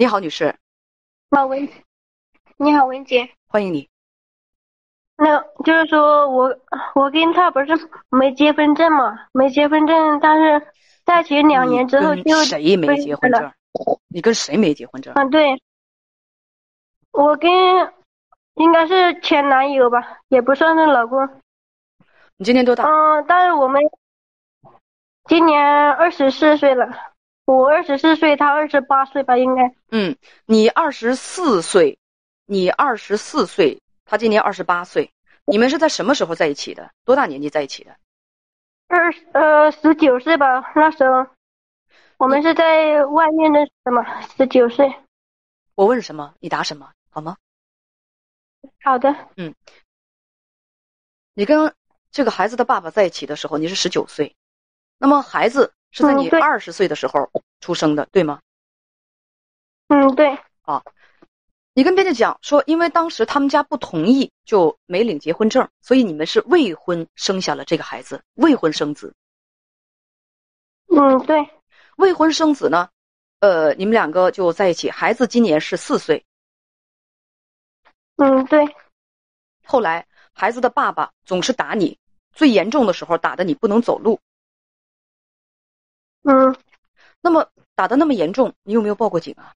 你好，女士。老文，你好，文姐，欢迎你。那就是说我我跟他不是没结婚证嘛，没结婚证，但是在一起两年之后就谁没结婚证？你跟谁没结婚证？嗯，对，我跟应该是前男友吧，也不算是老公。你今年多大？嗯，但是我们今年二十四岁了。我二十四岁，他二十八岁吧，应该。嗯，你二十四岁，你二十四岁，他今年二十八岁，你们是在什么时候在一起的？多大年纪在一起的？二呃十九岁吧，那时候，我们是在外面认识的嘛，十九岁。我问什么，你答什么，好吗？好的。嗯，你跟这个孩子的爸爸在一起的时候，你是十九岁，那么孩子。是在你二十岁的时候出生的，对吗？嗯，对。啊，你跟编辑讲说，因为当时他们家不同意，就没领结婚证，所以你们是未婚生下了这个孩子，未婚生子。嗯，对。未婚生子呢，呃，你们两个就在一起，孩子今年是四岁。嗯，对。后来孩子的爸爸总是打你，最严重的时候打的你不能走路。嗯，那么打的那么严重，你有没有报过警啊？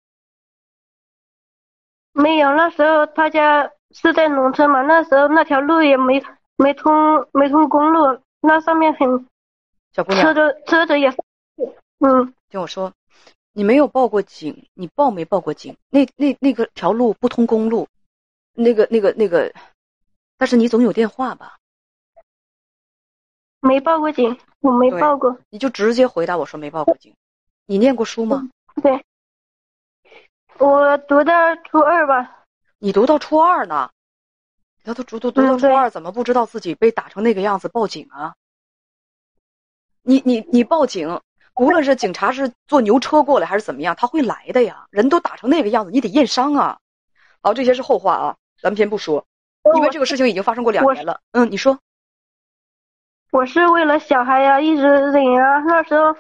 没有，那时候他家是在农村嘛，那时候那条路也没没通没通公路，那上面很小姑娘车子车子也嗯，听我说，你没有报过警，你报没报过警？那那那个条路不通公路，那个那个那个，但是你总有电话吧？没报过警，我没报过。你就直接回答我说没报过警。你念过书吗？对，我读到初二吧。你读到初二呢？他都读读读到初二，怎么不知道自己被打成那个样子报警啊？你你你报警，无论是警察是坐牛车过来还是怎么样，他会来的呀。人都打成那个样子，你得验伤啊。好，这些是后话啊，咱们先不说，因为这个事情已经发生过两年了。嗯，你说。我是为了小孩呀，一直忍啊。那时候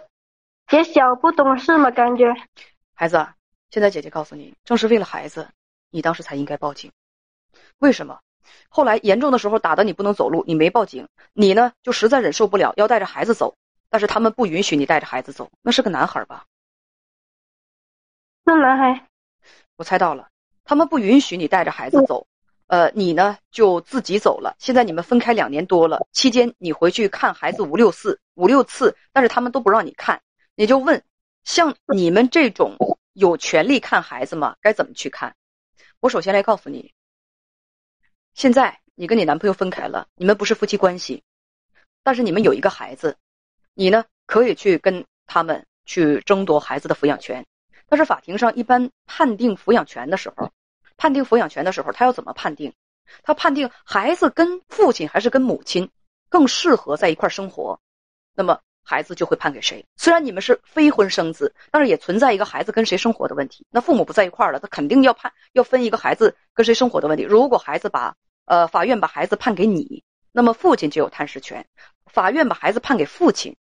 也小不懂事嘛，感觉。孩子，现在姐姐告诉你，正是为了孩子，你当时才应该报警。为什么？后来严重的时候打的你不能走路，你没报警，你呢就实在忍受不了，要带着孩子走，但是他们不允许你带着孩子走。那是个男孩吧？那男孩。我猜到了，他们不允许你带着孩子走。呃，你呢就自己走了。现在你们分开两年多了，期间你回去看孩子五六次，五六次，但是他们都不让你看。你就问，像你们这种有权利看孩子吗？该怎么去看？我首先来告诉你，现在你跟你男朋友分开了，你们不是夫妻关系，但是你们有一个孩子，你呢可以去跟他们去争夺孩子的抚养权。但是法庭上一般判定抚养权的时候。判定抚养权的时候，他要怎么判定？他判定孩子跟父亲还是跟母亲更适合在一块生活，那么孩子就会判给谁？虽然你们是非婚生子，但是也存在一个孩子跟谁生活的问题。那父母不在一块了，他肯定要判要分一个孩子跟谁生活的问题。如果孩子把呃法院把孩子判给你，那么父亲就有探视权；法院把孩子判给父亲，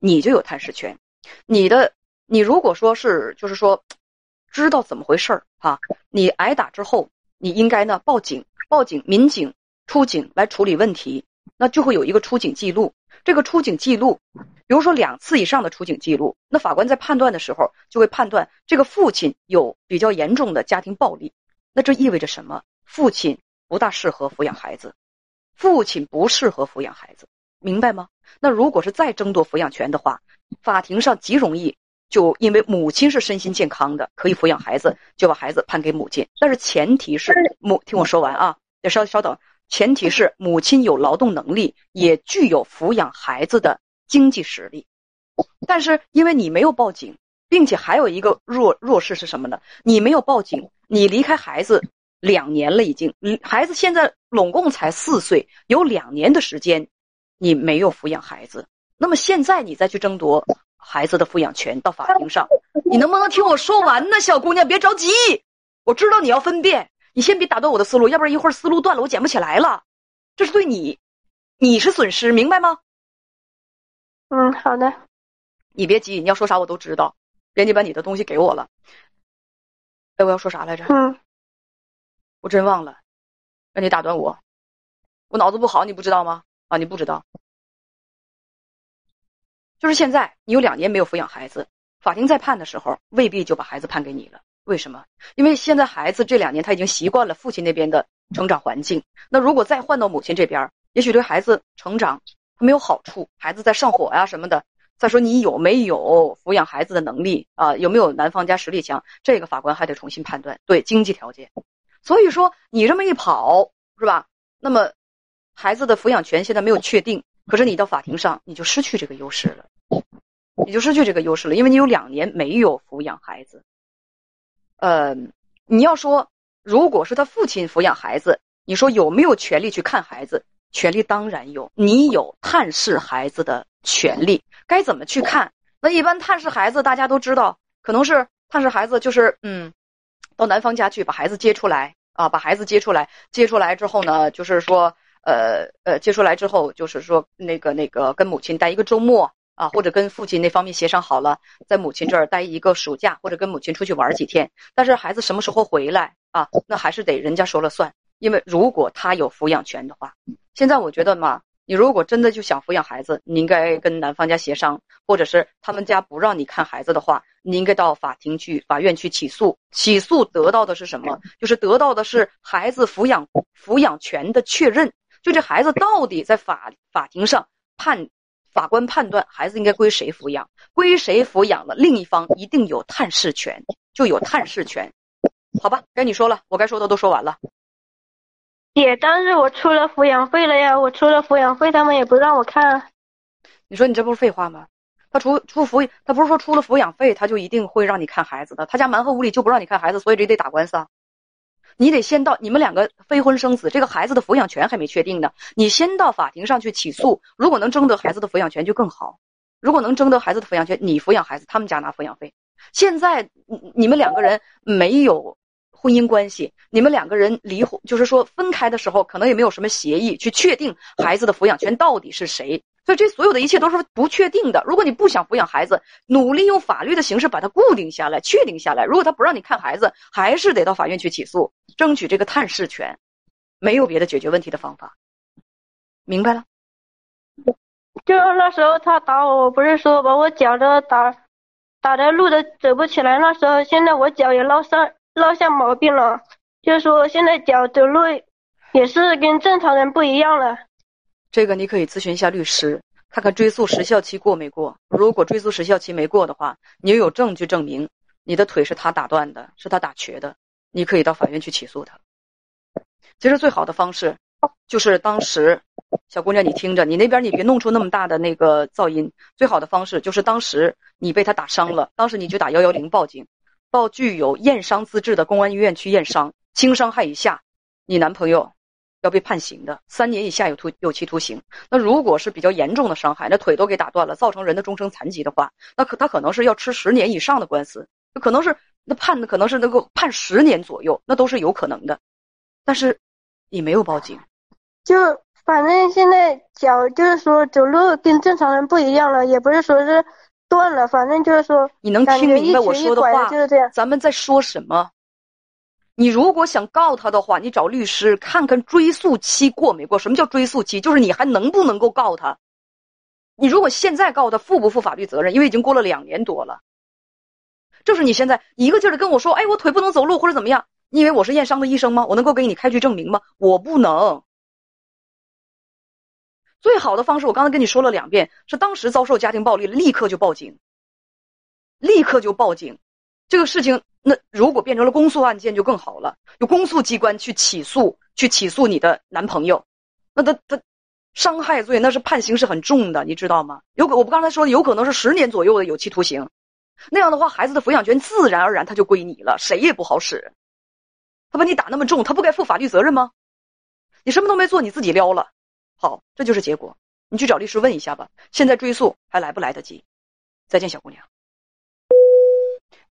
你就有探视权。你的你如果说是就是说。知道怎么回事儿哈？你挨打之后，你应该呢报警，报警，民警出警来处理问题，那就会有一个出警记录。这个出警记录，比如说两次以上的出警记录，那法官在判断的时候就会判断这个父亲有比较严重的家庭暴力。那这意味着什么？父亲不大适合抚养孩子，父亲不适合抚养孩子，明白吗？那如果是再争夺抚养权的话，法庭上极容易。就因为母亲是身心健康的，可以抚养孩子，就把孩子判给母亲。但是前提是母，听我说完啊，得稍稍等。前提是母亲有劳动能力，也具有抚养孩子的经济实力。但是因为你没有报警，并且还有一个弱弱势是什么呢？你没有报警，你离开孩子两年了，已经，孩子现在拢共才四岁，有两年的时间，你没有抚养孩子。那么现在你再去争夺孩子的抚养权，到法庭上，你能不能听我说完呢，小姑娘？别着急，我知道你要分辨，你先别打断我的思路，要不然一会儿思路断了，我捡不起来了。这是对你，你是损失，明白吗？嗯，好的。你别急，你要说啥我都知道。人家把你的东西给我了。哎，我要说啥来着？嗯，我真忘了。让你打断我，我脑子不好，你不知道吗？啊，你不知道。就是现在，你有两年没有抚养孩子，法庭在判的时候，未必就把孩子判给你了。为什么？因为现在孩子这两年他已经习惯了父亲那边的成长环境。那如果再换到母亲这边，也许对孩子成长没有好处。孩子在上火呀什么的。再说你有没有抚养孩子的能力啊？有没有男方家实力强？这个法官还得重新判断。对经济条件，所以说你这么一跑是吧？那么孩子的抚养权现在没有确定。可是你到法庭上，你就失去这个优势了，你就失去这个优势了，因为你有两年没有抚养孩子。呃，你要说，如果是他父亲抚养孩子，你说有没有权利去看孩子？权利当然有，你有探视孩子的权利。该怎么去看？那一般探视孩子，大家都知道，可能是探视孩子就是嗯，到男方家去把孩子接出来啊，把孩子接出来，接出来之后呢，就是说。呃呃，接出来之后，就是说那个那个跟母亲待一个周末啊，或者跟父亲那方面协商好了，在母亲这儿待一个暑假，或者跟母亲出去玩几天。但是孩子什么时候回来啊？那还是得人家说了算。因为如果他有抚养权的话，现在我觉得嘛，你如果真的就想抚养孩子，你应该跟男方家协商，或者是他们家不让你看孩子的话，你应该到法庭去、法院去起诉。起诉得到的是什么？就是得到的是孩子抚养抚养权的确认。就这孩子到底在法法庭上判，法官判断孩子应该归谁抚养，归谁抚养了，另一方一定有探视权，就有探视权，好吧？该你说了，我该说的都说完了。姐，但是我出了抚养费了呀，我出了抚养费，他们也不让我看。你说你这不是废话吗？他出出抚，他不是说出了抚养费他就一定会让你看孩子的，他家蛮横无理就不让你看孩子，所以这得打官司啊。你得先到你们两个非婚生子，这个孩子的抚养权还没确定呢。你先到法庭上去起诉，如果能争得孩子的抚养权就更好。如果能争得孩子的抚养权，你抚养孩子，他们家拿抚养费。现在你们两个人没有婚姻关系，你们两个人离婚，就是说分开的时候，可能也没有什么协议去确定孩子的抚养权到底是谁。所以这所有的一切都是不确定的。如果你不想抚养孩子，努力用法律的形式把它固定下来、确定下来。如果他不让你看孩子，还是得到法院去起诉，争取这个探视权。没有别的解决问题的方法，明白了？就是那时候他打我，我不是说把我脚都打打的路都走不起来。那时候现在我脚也落上落下毛病了，就是说现在脚走路也是跟正常人不一样了。这个你可以咨询一下律师，看看追诉时效期过没过。如果追诉时效期没过的话，你有证据证明你的腿是他打断的，是他打瘸的，你可以到法院去起诉他。其实最好的方式就是当时，小姑娘你听着，你那边你别弄出那么大的那个噪音。最好的方式就是当时你被他打伤了，当时你就打幺幺零报警，到具有验伤资质的公安医院去验伤，轻伤害以下，你男朋友。要被判刑的，三年以下有徒有期徒刑。那如果是比较严重的伤害，那腿都给打断了，造成人的终生残疾的话，那可他可能是要吃十年以上的官司，就可能是那判的可能是能够判十年左右，那都是有可能的。但是你没有报警，就反正现在脚就是说走路跟正常人不一样了，也不是说是断了，反正就是说你能听明白我说的话？就是这样。咱们在说什么？你如果想告他的话，你找律师看看追诉期过没过。什么叫追诉期？就是你还能不能够告他？你如果现在告他，负不负法律责任？因为已经过了两年多了。就是你现在一个劲儿的跟我说：“哎，我腿不能走路或者怎么样？”你以为我是验伤的医生吗？我能够给你开具证明吗？我不能。最好的方式，我刚才跟你说了两遍，是当时遭受家庭暴力，立刻就报警，立刻就报警。这个事情。那如果变成了公诉案件就更好了，有公诉机关去起诉，去起诉你的男朋友，那他他伤害罪那是判刑是很重的，你知道吗？有可我不刚才说的有可能是十年左右的有期徒刑，那样的话，孩子的抚养权自然而然他就归你了，谁也不好使。他把你打那么重，他不该负法律责任吗？你什么都没做，你自己撩了，好，这就是结果。你去找律师问一下吧，现在追诉还来不来得及？再见，小姑娘。